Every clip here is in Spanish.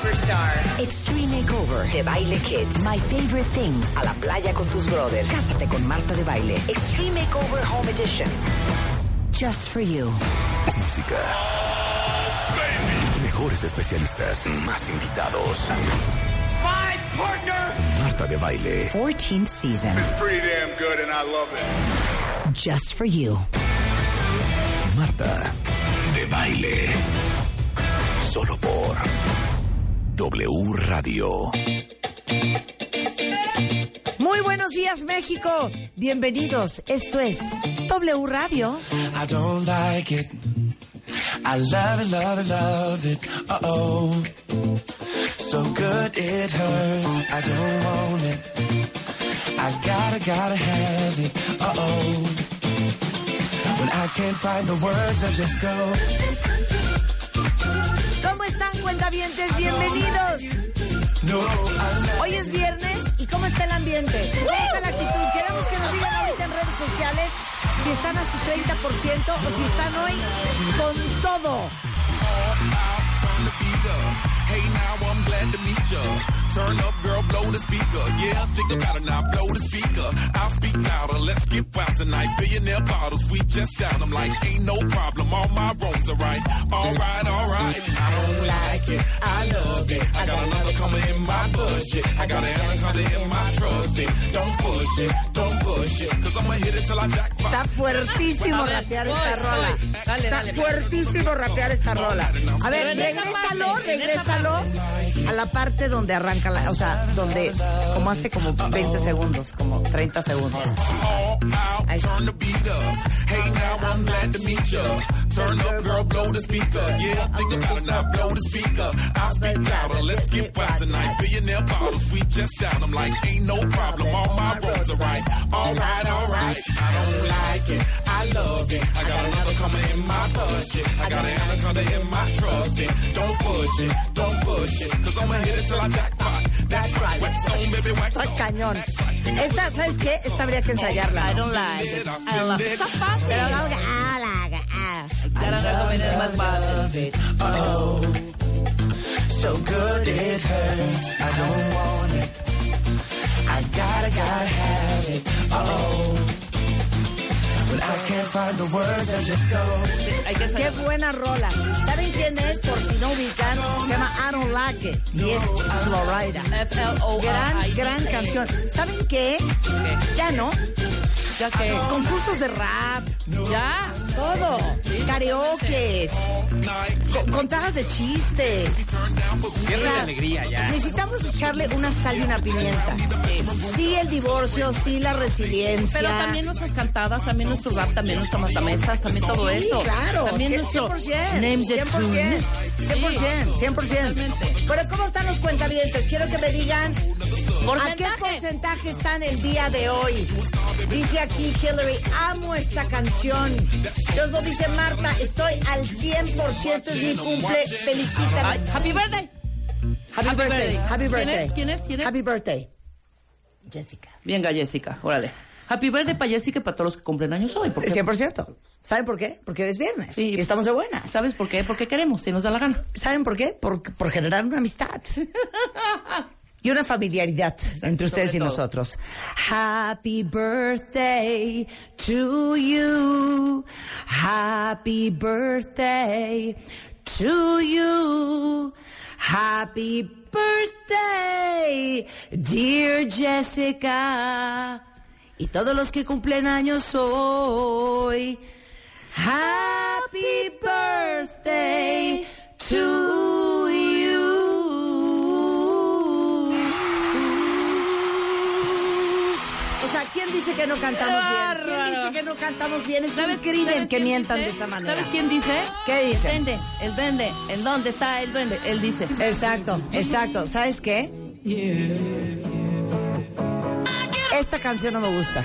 superstar. Extreme Makeover de Baile Kids. My Favorite Things. A la playa con tus brothers. Cásate con Marta de Baile. Extreme Makeover Home Edition. Just for you. Es música. Mejores especialistas. Más invitados. My partner. Marta de Baile. 14th season. It's pretty damn good and I love it. Just for you. Marta de Baile. Solo por W Radio. Muy buenos días, México. Bienvenidos. Esto es W Radio. I don't like it. I love it, love it, love it. Uh oh. So good it hurts. I don't want it. I gotta, gotta have it. Uh oh. When I can't find the words, I just go. ¿Cómo están, cuentavientes? Bienvenidos. Hoy es viernes y ¿cómo está el ambiente? ¿Cómo está la actitud? Queremos que nos digan ahorita en redes sociales si están a su 30% o si están hoy con todo. Turn up. Girl, blow the speaker. Yeah, think about it now, blow the speaker. I'll speak louder, let's get wild tonight. Billionaire bottles, we just down. I'm like, ain't no problem, all my roads are right. Alright, alright. I don't like it, I love it. I got another coming in my budget. I got an anaconda in my trust. Don't push it, don't push it. Cause I'ma hit it till I jackpot. Está fuertísimo rapear esta rola. Dale, Está dale. fuertísimo rapear esta rola. A ver, regrésalo, regrésalo a la parte donde arranca la, o sea, donde como hace como 20 segundos, como 30 segundos. Don't push it, don't push it. Cause I'ma hit it till I jackpot. That's right, wax on, baby, wax Está on. cañón. Esta, ¿sabes qué? Esta habría que ensayarla. I don't like it. I don't like it. Pero vamos a... Ah, ah. Oh, so good it hurts. I don't want it. I gotta, gotta have it. Oh, when I can't find the words, I just go. Hay que Qué buena rola. ¿Saben quién es? Por si no ubican, se llama I Don't Like It y es Florida. Gran, gran canción. ¿Saben qué? Ya no. ¿Ya qué? Concursos de rap, ¿Ya? Todo. Karaokes, co- contadas de chistes. Pierde O sea, la alegría ya. Necesitamos echarle una sal y una pimienta. Sí el divorcio, sí la resiliencia. Pero también nuestras cantadas, también nuestro rap, también nuestras matamestas, también todo Sí, eso. claro, También 100%, nuestro 100%, name the 100%, tune. 100%, 100%. Totalmente. Pero ¿cómo están los cuentavientes? Quiero que me digan ¿a qué Porcentaje. están el día de hoy? Dice aquí Hillary, amo esta canción. Luego dice Marta, estoy al 100%, es mi cumple, felicítame. Happy birthday. Happy, happy birthday, birthday. happy ¿Quién birthday. es? ¿Quién es? ¿Quién es? Happy birthday. Jessica. Venga, Jessica, órale. Happy birthday para Jessica y para todos los que cumplen años hoy. ¿Por qué? 100%. ¿Saben por qué? Porque es viernes Sí. y estamos de buenas. ¿Sabes por qué? Porque queremos, si nos da la gana. ¿Saben por qué? Por, por generar una amistad. Y una familiaridad entre ustedes y todo. nosotros. Happy birthday to you. Happy birthday to you. Happy birthday, dear Jessica. Y todos los que cumplen años hoy. Happy birthday to you. Dice que no cantamos bien? ¿Quién dice que no cantamos bien? Es un ¿Sabes, crimen que mientan dice? de esa manera. ¿Sabes quién dice? ¿Qué dice? El duende, el duende. ¿En dónde está el duende? Él dice. Exacto, exacto. ¿Sabes qué? Esta canción no me gusta.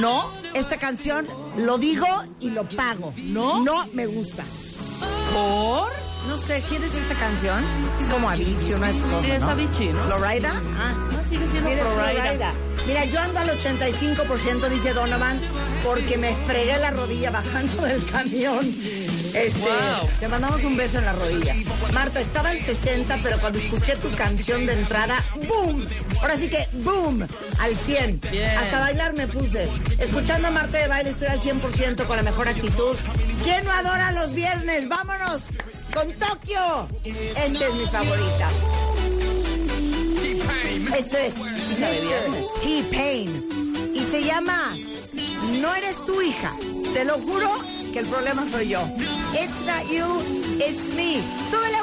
No, Esta canción lo digo y lo pago. ¿No? No me gusta. por. No sé, ¿quién es esta canción? Es como Avicii, una cosa, Sí, es ¿no? Avicii, ¿no? ¿Florida? Ah. No, sigue siendo Florida. Florida. Mira, yo ando al 85%, dice Donovan, porque me fregué la rodilla bajando del camión. Este, Wow. Te mandamos un beso en la rodilla. Marta, estaba en 60, pero cuando escuché tu canción de entrada, ¡boom! Ahora sí que ¡boom! Al 100. Bien. Hasta bailar me puse. Escuchando a Marta de baile estoy al 100% con la mejor actitud. ¿Quién no adora los viernes? ¡Vámonos! ¡Con Tokio! Esta es mi favorita. Esto es T-Pain. Y se llama No eres tu hija. Te lo juro que el problema soy yo. It's not you, it's me. ¡Súbele,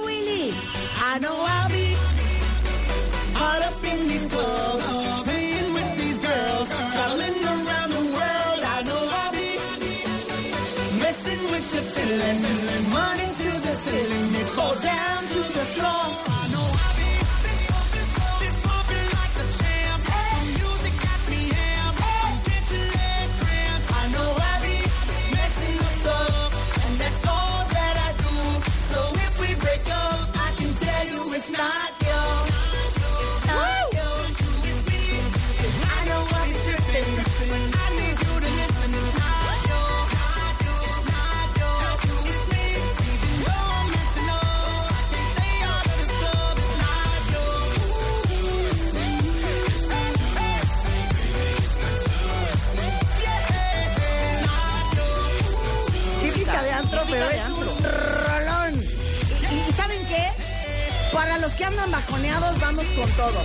vamos con todo.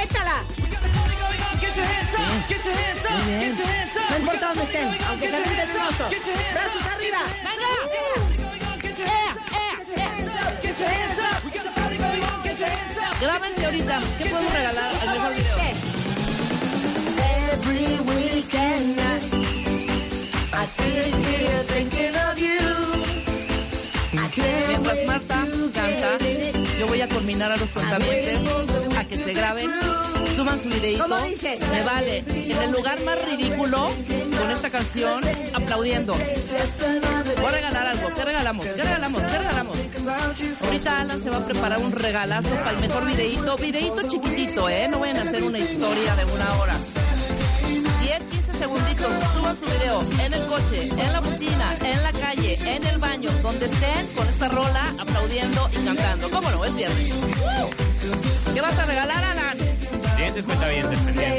¡Échala! No importa dónde estén, aunque se avienten un oso. ¡Brazos arriba! Grábense ahorita. ¿Qué podemos regalar al mejor video? Every weekend I sit here thinking of you. Mientras Marta canta, yo voy a combinar a los cuentavientes a que se graben, suban su videito. ¿Cómo dice? Me vale. En el lugar más ridículo, con esta canción, aplaudiendo. Voy a regalar algo. ¿Qué regalamos? ¿Qué regalamos? ¿Qué regalamos? Ahorita Alan se va a preparar un regalazo para el mejor videito. Videito chiquitito, ¿eh? No vayan a hacer una historia de una hora. 10, 15 segunditos, suban su video en el coche, en la oficina, en la calle, en el baño, donde estén con esta rola aplaudiendo y cantando. ¿Cómo no? Es viernes. ¿Qué vas a regalar, Alan? Dientes cuentavientes, pendientes.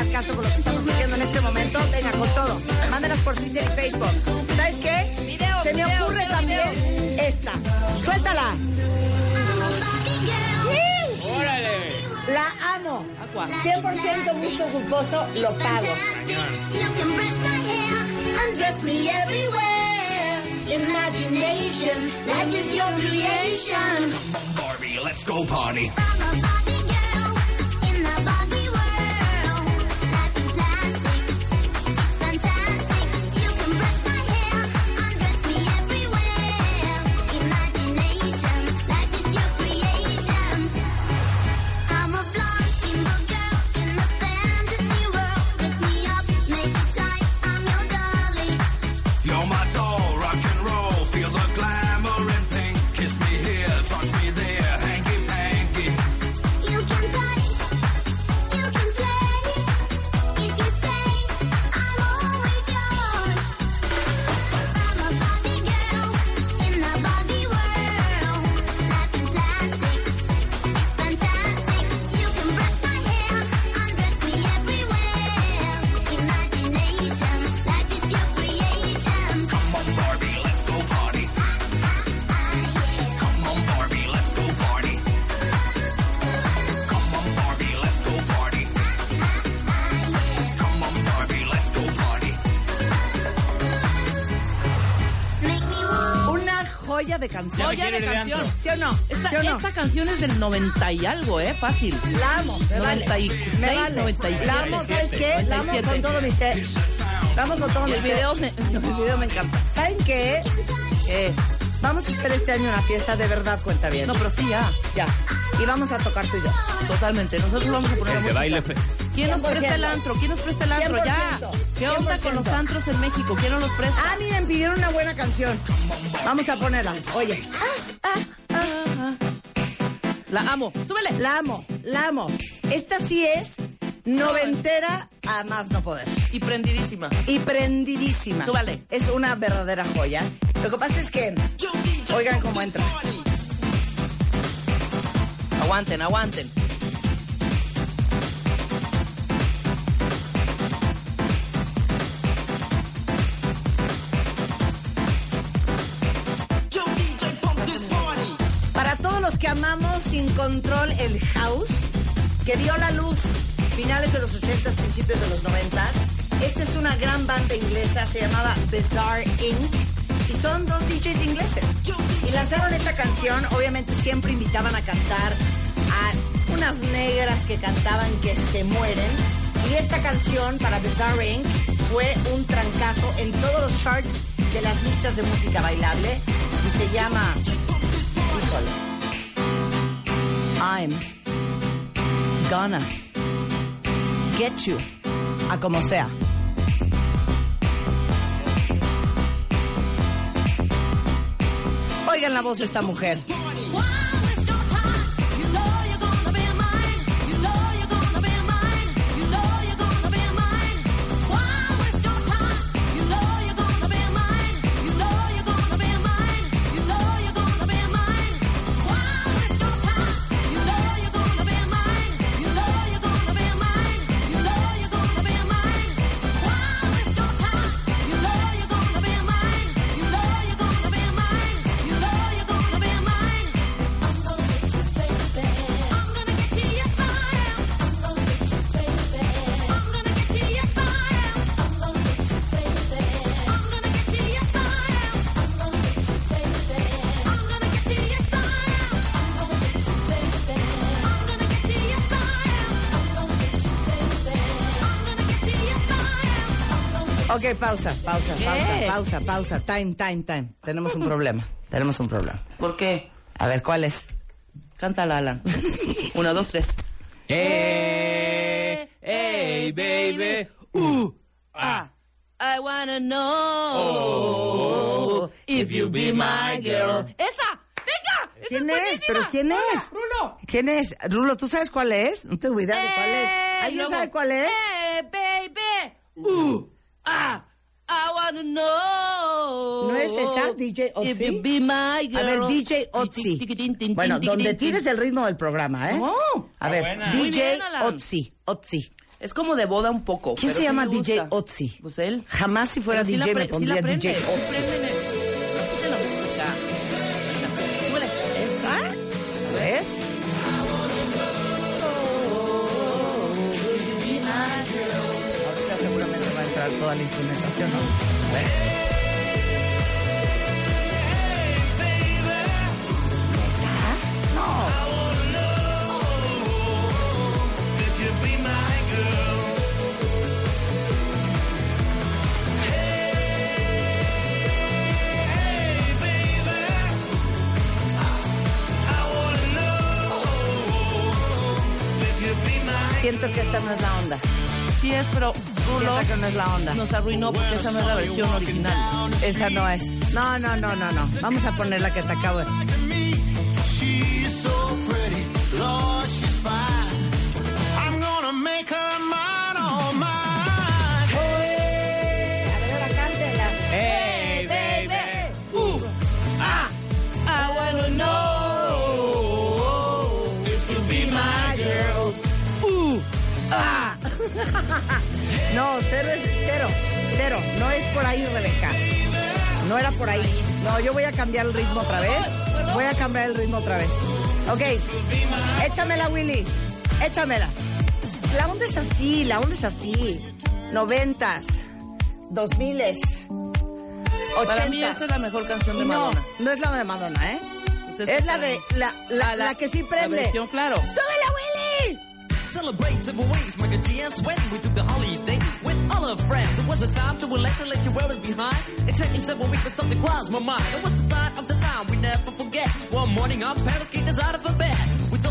Al caso con lo que estamos haciendo en este momento, venga con todo. Mándenas por Twitter y Facebook. ¿Sabes qué? Video, se me video, ocurre video, también esta. Suéltala. ¡Órale! La amo. Aqua. 100% gusto culposo, lo pago. Undress me everywhere. Imagination, like it's your creation. Barbie, let's go party. Joya de canción. ¿Sí o no? Esta, ¿Sí o no? esta canción es del 90 y algo, ¿eh? Fácil. La amo, me vale. 96, me vale. 97. La amo, ¿sabes qué? La amo 97. con todo mi ser. La amo con todo Y mi el ser. video me, el video me encanta. ¿Saben qué? Eh, Vamos a hacer este año una fiesta de verdad, cuenta bien. no, pero sí, ya. Ya. Y vamos a tocar tú y yo. Totalmente. Nosotros vamos a poner la El baile. ¿Quién nos 100%. presta el antro? ¿Quién nos presta el antro? Ya. 100%. ¿Qué onda con los antros en México? ¿Quién nos los presta? Ah, miren, pidieron una buena canción. Vamos a ponerla. Oye, La amo. Súbele. la amo, la amo. Esta sí es noventera a más no poder. Y prendidísima. Y prendidísima. Súbale. Es una verdadera joya. Lo que pasa es que, oigan cómo entra. Aguanten, aguanten. Para todos los que amamos sin control el house, que vio la luz finales de los 80, principios de los 90, esta es una gran banda inglesa, se llamaba Bizarre Inc. Son dos DJs ingleses. Y lanzaron esta canción, obviamente siempre invitaban a cantar a unas negras que cantaban que se mueren. Y esta canción para Bizarre Inc. fue un trancazo en todos los charts de las listas de música bailable. Y se llama Híjole. I'm gonna get you. A como sea. Oigan la voz de esta mujer. Ok, pausa, pausa, ¿Qué? pausa, pausa, pausa. Time, time, time. Tenemos un problema. Tenemos un problema. ¿Por qué? A ver, ¿cuál es? Cántala, Alan. Una, dos, tres. Hey, hey, baby. Uh, ah. I wanna know if you be my girl. ¡Esa! ¡Venga! ¡Esa ¿Quién es? buenísima! ¿Pero quién Hola, es? Rulo. ¿Quién es? Rulo, ¿tú sabes cuál es? No tengo idea de cuál es. Eh, ¿Alguien luego, sabe cuál es? Eh, baby. Uh, ah. I wanna know. ¿No es esa, DJ Otzi? If you be my girl. A ver, DJ Otzi. Bueno, donde tienes el ritmo del programa, ¿eh? Oh. A ver, buena. DJ bien. Otzi. Otzi. Es como de boda un poco. ¿Quién pero se llama DJ. Otzi? Pues él. Jamás si fuera Pero DJ me pondría DJ Otzi. La instrumentación. Es la onda. nos arruinó porque esa no es la versión original. Esa no es. No, no, no, no, no. Vamos a poner la que te acabo de... No, cero es cero. Cero. No es por ahí, Rebeca. No era por ahí. No, yo voy a cambiar el ritmo otra vez. Voy a cambiar el ritmo otra vez. Ok. Échamela, Willy. Échamela. La onda es así, la onda es así. Noventas. Dos miles. Para mí 80. esta es la mejor canción de Madonna. no es la de Madonna, ¿eh? Pues Es la de la, la, Ah, la que sí La prende. versión, claro. ¡Súbela! Celebrate several ways, Michael G. and Sweat. We took the holiday with all our friends. It was a time to relax and let your worries behind. Exactly seven weeks, but something crossed my mind. It was the sign of the time we never forget. One morning, our parents kicked us out of a bed.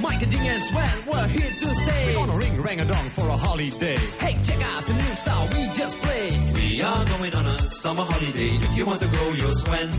Michael G. and Sweat, we're here to stay. We stay. gonna ring rang a dong for a holiday. Hey, check out the new style we just played. We are going on a summer holiday. If you want to go, you'll swim.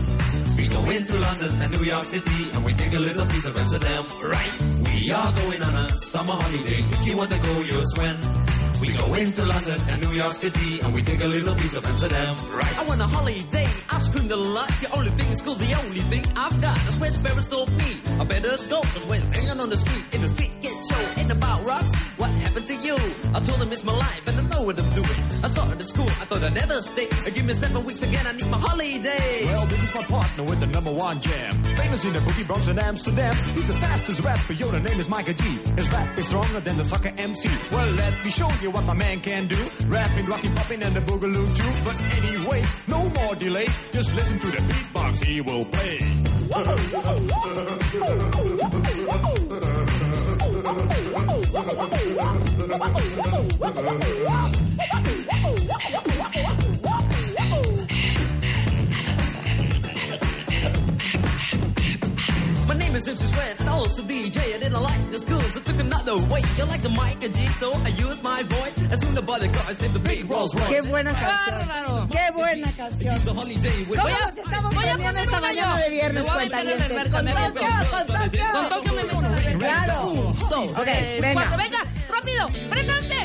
We go into London and New York City, and we take a little piece of Amsterdam. Right? We are going on a summer holiday. If you want to go, you'll swim. We go into London and New York City, and we take a little piece of Amsterdam. Right? I want a holiday. I screamed a lot. The only thing is cool. The only thing I've got. That's where Sparrows told me. I better go. Cause when hanging on the street, in the street get show. Ain't about rocks. What happened to you? I told him it's my life and I know what I'm doing. I saw it at school. I thought I'd never stay. Uh, give me seven weeks again. I need my holiday. Well, this is my partner with the number one jam. Famous in the boogie Bronx and Amsterdam. He's the fastest rapper, yo, the name is Micah G. His rap is stronger than the soccer MC. Well, let me show you what my man can do. Rapping, rocking, popping, and the boogaloo too. But anyway, no more delay. Just listen to the beatbox he will play. My name is Sweat and also DJ. I didn't like the school, so took another way. You like the mic and G, so I used my voice. As soon as the bodyguards did the big Rolls Royce. ¡Qué buena canción! ¡Qué buena canción! The holiday with ¿Cómo nos estamos voy a poniendo poner esta una mañana yo. de viernes, Me voy a meter en el cuentavientes? mercado, ¡Con me Tokio, meto. con Tokio! Con Tokio me meto. ¡Claro! Un, dos, Ok, tres, venga. cuatro. Venga, rápido, préndanse.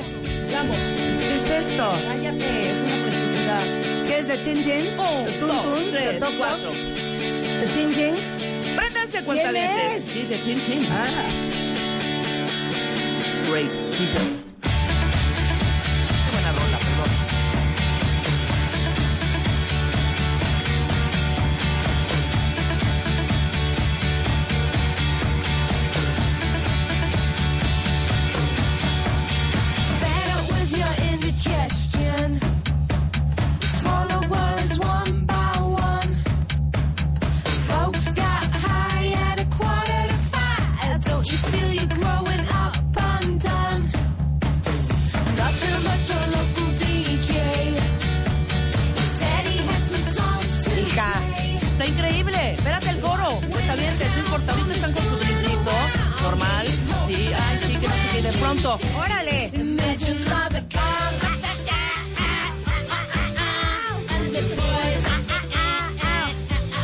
Vamos. ¿Qué es esto? Cállate, es una preciosidad. ¿Qué es de Tin Tins? Un, ¿De Tun dos, Tuns? ¿De tres, Tok cuatro. Toks? ¿De Tin Tins? Préndanse, cuentavientes. es? Sí, de Tin Tin. Ah. Great people. Pronto. ¡Órale!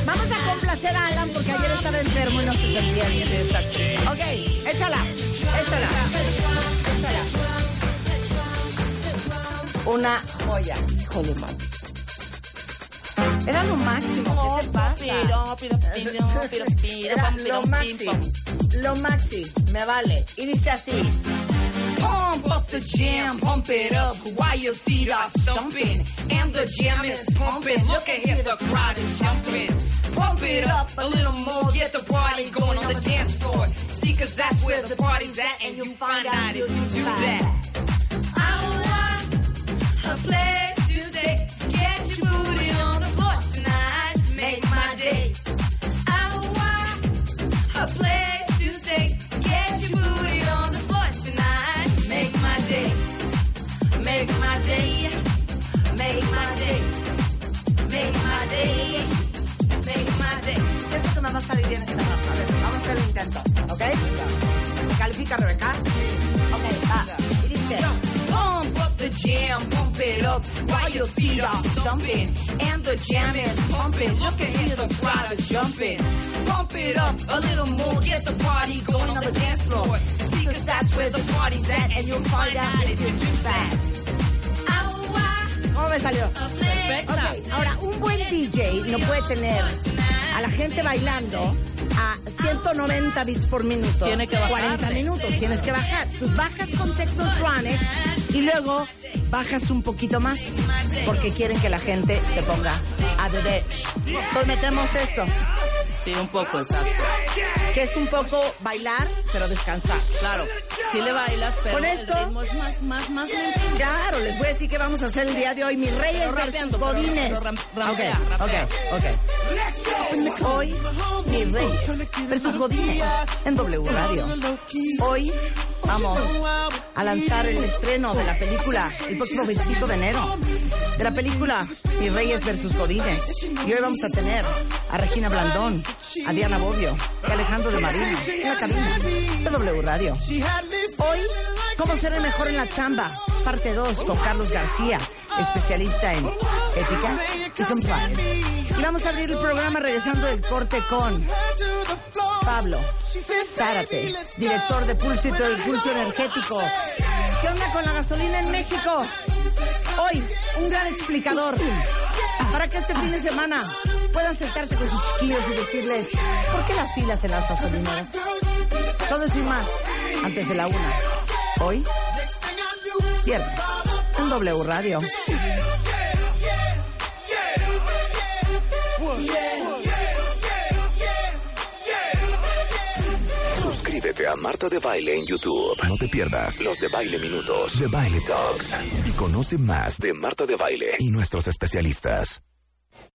Vamos a complacer a Alan porque ayer estaba enfermo y no se sentía bien. Ok, échala, échala, échala. Una joya. Híjole, man. Era lo máximo. ¿Qué te pasa? Era lo pam. Lo maxi. Me vale. Y dice así. Pump up the jam, pump it up while your feet are stumping. And the jam is pumping. Look at here, the crowd is jumping. Pump it up a little more, get the party going on the dance floor. See, cause that's where the party's at, and you'll find out if you do that. I want a place salir bien. A ver, vamos a hacer el intento. ¿Ok? Califica, Rebeca. Ok, va. Y dice. Pump up the jam, pump it up while your feet are stumping. And the jam is pumping. Look at here, the crowd is jumping. Pump it up a little more, get the party going on the dance floor. See, cause that's where the party's at, and you'll find out if you do that. I want ¿Cómo me salió? Perfecta. Ok, Ahora, un buen DJ no puede tener a la gente bailando a 190 bits por minuto. Tiene que bajarle. 40 minutos, tienes que bajar. Tú bajas con Technotronic y luego bajas un poquito más porque quieren que la gente se ponga a beber. Pues metemos esto, Sí, un poco, exacto. que es un poco bailar, pero descansar. Claro. Sí le bailas, pero Con el esto- ritmo es más, más, más lento. Claro, les voy a decir qué vamos a hacer el día de hoy. Mis reyes versus godines. pero ram- rampea, Ok, rapea. ok, ok. Hoy, mis reyes versus godines en W Radio. Hoy vamos a lanzar el estreno de la película el próximo 25 de enero. De la película Mis Reyes versus Godines. Y hoy vamos a tener a Regina Blandón, a Diana Bobbio y a Alejandro de Marino en la cabina de W Radio. Hoy, ¿cómo ser el mejor en la chamba? Parte 2 con Carlos García, especialista en ética y compliance. Y vamos a abrir el programa regresando del corte con Pablo Zárate, director de Pulso y Pulso Energético. ¿Qué onda con la gasolina en México? Hoy, un gran explicador para que este fin de semana puedan sentarse con sus chiquillos y decirles, ¿por qué las filas en las gasolineras? Todo eso y más, antes de la una. Hoy, viernes, en W Radio. A Marta de Baile en YouTube. No te pierdas los de Baile Minutos, de Baile Talks. Y conoce más de Marta de Baile y nuestros especialistas.